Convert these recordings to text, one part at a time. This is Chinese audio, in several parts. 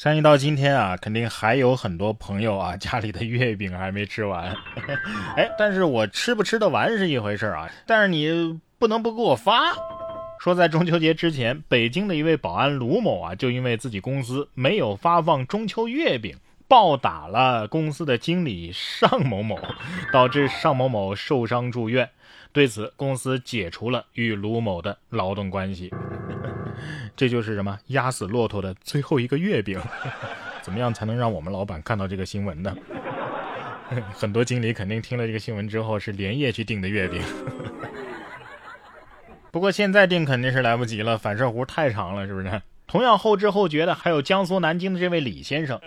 相信到今天啊，肯定还有很多朋友啊，家里的月饼还没吃完。哎，但是我吃不吃得完是一回事啊，但是你不能不给我发。说在中秋节之前，北京的一位保安卢某啊，就因为自己公司没有发放中秋月饼，暴打了公司的经理尚某某，导致尚某某受伤住院。对此，公司解除了与卢某的劳动关系。这就是什么压死骆驼的最后一个月饼？怎么样才能让我们老板看到这个新闻呢？很多经理肯定听了这个新闻之后是连夜去订的月饼。不过现在订肯定是来不及了，反射弧太长了，是不是？同样后知后觉的还有江苏南京的这位李先生。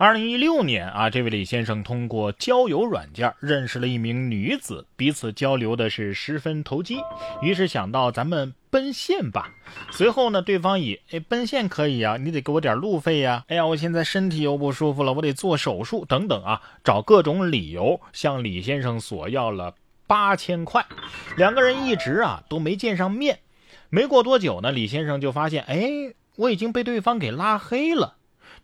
二零一六年啊，这位李先生通过交友软件认识了一名女子，彼此交流的是十分投机，于是想到咱们奔现吧。随后呢，对方以哎奔现可以啊，你得给我点路费呀。哎呀，我现在身体又不舒服了，我得做手术等等啊，找各种理由向李先生索要了八千块。两个人一直啊都没见上面。没过多久呢，李先生就发现，哎，我已经被对方给拉黑了。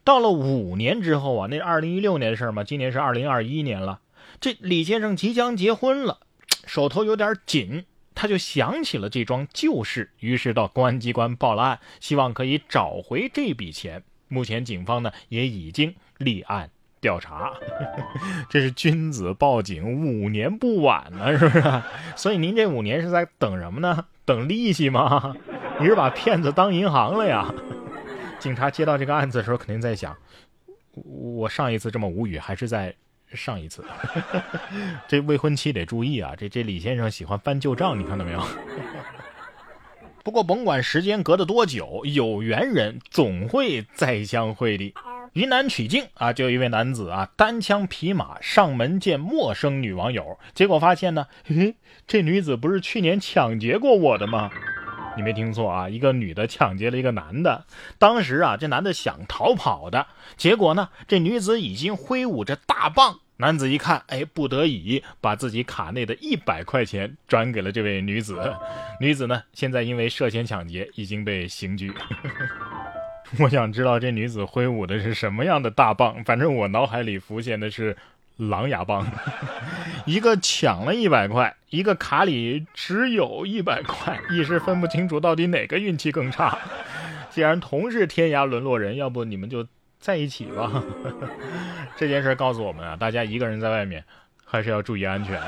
到了五年之后啊，那二零一六年的事儿嘛，今年是二零二一年了。这李先生即将结婚了，手头有点紧，他就想起了这桩旧事，于是到公安机关报了案，希望可以找回这笔钱。目前警方呢也已经立案调查。这是君子报警，五年不晚呢，是不是？所以您这五年是在等什么呢？等利息吗？你是把骗子当银行了呀？警察接到这个案子的时候，肯定在想：我上一次这么无语，还是在上一次。这未婚妻得注意啊！这这李先生喜欢翻旧账，你看到没有？不过甭管时间隔得多久，有缘人总会再相会的。云南曲靖啊，就有一位男子啊，单枪匹马上门见陌生女网友，结果发现呢，嘿，这女子不是去年抢劫过我的吗？你没听错啊，一个女的抢劫了一个男的。当时啊，这男的想逃跑的，结果呢，这女子已经挥舞着大棒。男子一看，哎，不得已把自己卡内的一百块钱转给了这位女子。女子呢，现在因为涉嫌抢劫已经被刑拘。我想知道这女子挥舞的是什么样的大棒，反正我脑海里浮现的是。狼牙棒，一个抢了一百块，一个卡里只有一百块，一时分不清楚到底哪个运气更差。既然同是天涯沦落人，要不你们就在一起吧。这件事告诉我们啊，大家一个人在外面还是要注意安全，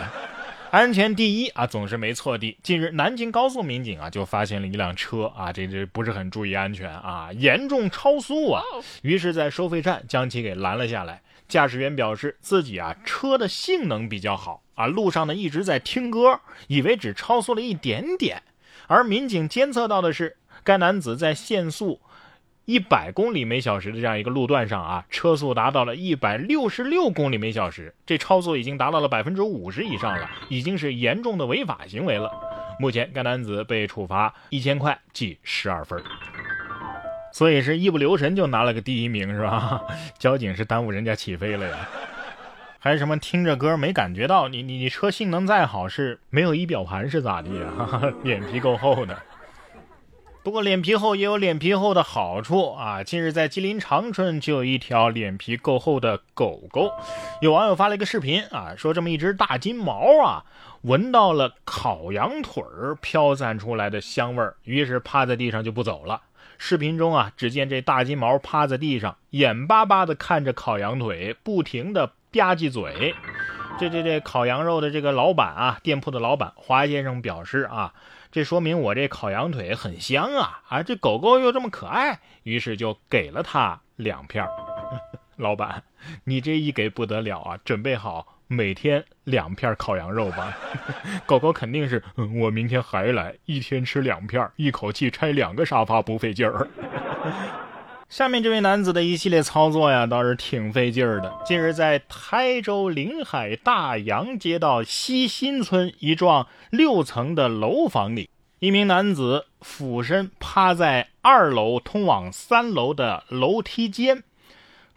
安全第一啊，总是没错的。近日，南京高速民警啊就发现了一辆车啊，这这不是很注意安全啊，严重超速啊，于是，在收费站将其给拦了下来。驾驶员表示自己啊车的性能比较好啊，路上呢一直在听歌，以为只超速了一点点。而民警监测到的是，该男子在限速一百公里每小时的这样一个路段上啊，车速达到了一百六十六公里每小时，这超速已经达到了百分之五十以上了，已经是严重的违法行为了。目前该男子被处罚一千块记十二分。所以是一不留神就拿了个第一名是吧？交警是耽误人家起飞了呀？还是什么听着歌没感觉到？你你你车性能再好是没有仪表盘是咋的呀？脸皮够厚的。不过脸皮厚也有脸皮厚的好处啊！近日在吉林长春就有一条脸皮够厚的狗狗，有网友发了一个视频啊，说这么一只大金毛啊，闻到了烤羊腿儿飘散出来的香味儿，于是趴在地上就不走了。视频中啊，只见这大金毛趴在地上，眼巴巴地看着烤羊腿，不停地吧唧嘴。这这这烤羊肉的这个老板啊，店铺的老板华先生表示啊，这说明我这烤羊腿很香啊，啊，这狗狗又这么可爱，于是就给了它两片。老板，你这一给不得了啊，准备好。每天两片烤羊肉吧，狗狗肯定是我明天还来，一天吃两片，一口气拆两个沙发不费劲儿。下面这位男子的一系列操作呀，倒是挺费劲儿的。近日在台州临海大洋街道西新村一幢六层的楼房里，一名男子俯身趴在二楼通往三楼的楼梯间，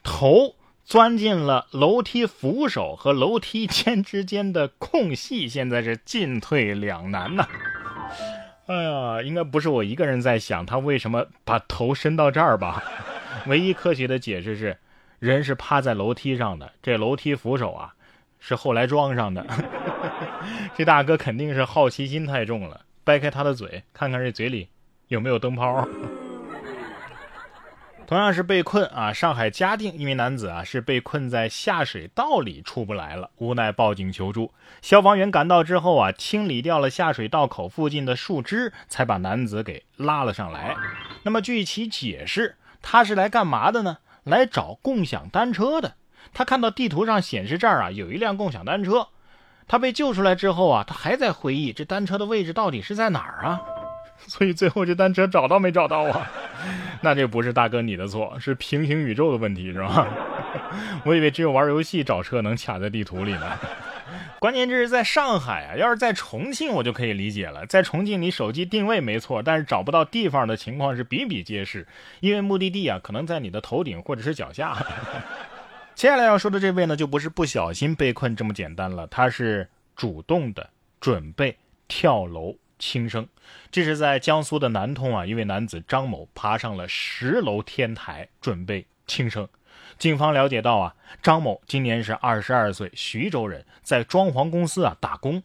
头。钻进了楼梯扶手和楼梯间之间的空隙，现在是进退两难呐。哎呀，应该不是我一个人在想他为什么把头伸到这儿吧？唯一科学的解释是，人是趴在楼梯上的，这楼梯扶手啊是后来装上的。这大哥肯定是好奇心太重了，掰开他的嘴，看看这嘴里有没有灯泡。同样是被困啊，上海嘉定一名男子啊是被困在下水道里出不来了，无奈报警求助。消防员赶到之后啊，清理掉了下水道口附近的树枝，才把男子给拉了上来。那么据其解释，他是来干嘛的呢？来找共享单车的。他看到地图上显示这儿啊有一辆共享单车。他被救出来之后啊，他还在回忆这单车的位置到底是在哪儿啊？所以最后这单车找到没找到啊？那这不是大哥你的错，是平行宇宙的问题，是吧？我以为只有玩游戏找车能卡在地图里呢。关键这是在上海啊，要是在重庆我就可以理解了。在重庆你手机定位没错，但是找不到地方的情况是比比皆是，因为目的地啊可能在你的头顶或者是脚下。接下来要说的这位呢，就不是不小心被困这么简单了，他是主动的准备跳楼。轻生，这是在江苏的南通啊，一位男子张某爬上了十楼天台准备轻生。警方了解到啊，张某今年是二十二岁，徐州人，在装潢公司啊打工。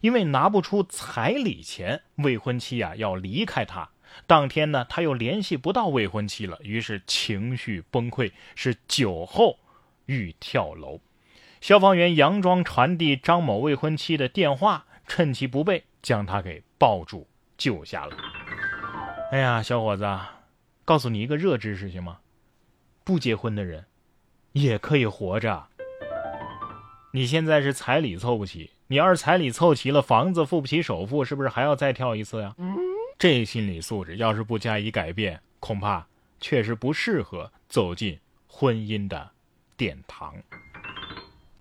因为拿不出彩礼钱，未婚妻啊要离开他。当天呢，他又联系不到未婚妻了，于是情绪崩溃，是酒后欲跳楼。消防员佯装传递张某未婚妻的电话，趁其不备。将他给抱住救下了。哎呀，小伙子，告诉你一个热知识行吗？不结婚的人也可以活着。你现在是彩礼凑不齐，你要是彩礼凑齐了，房子付不起首付，是不是还要再跳一次呀？这心理素质要是不加以改变，恐怕确实不适合走进婚姻的殿堂。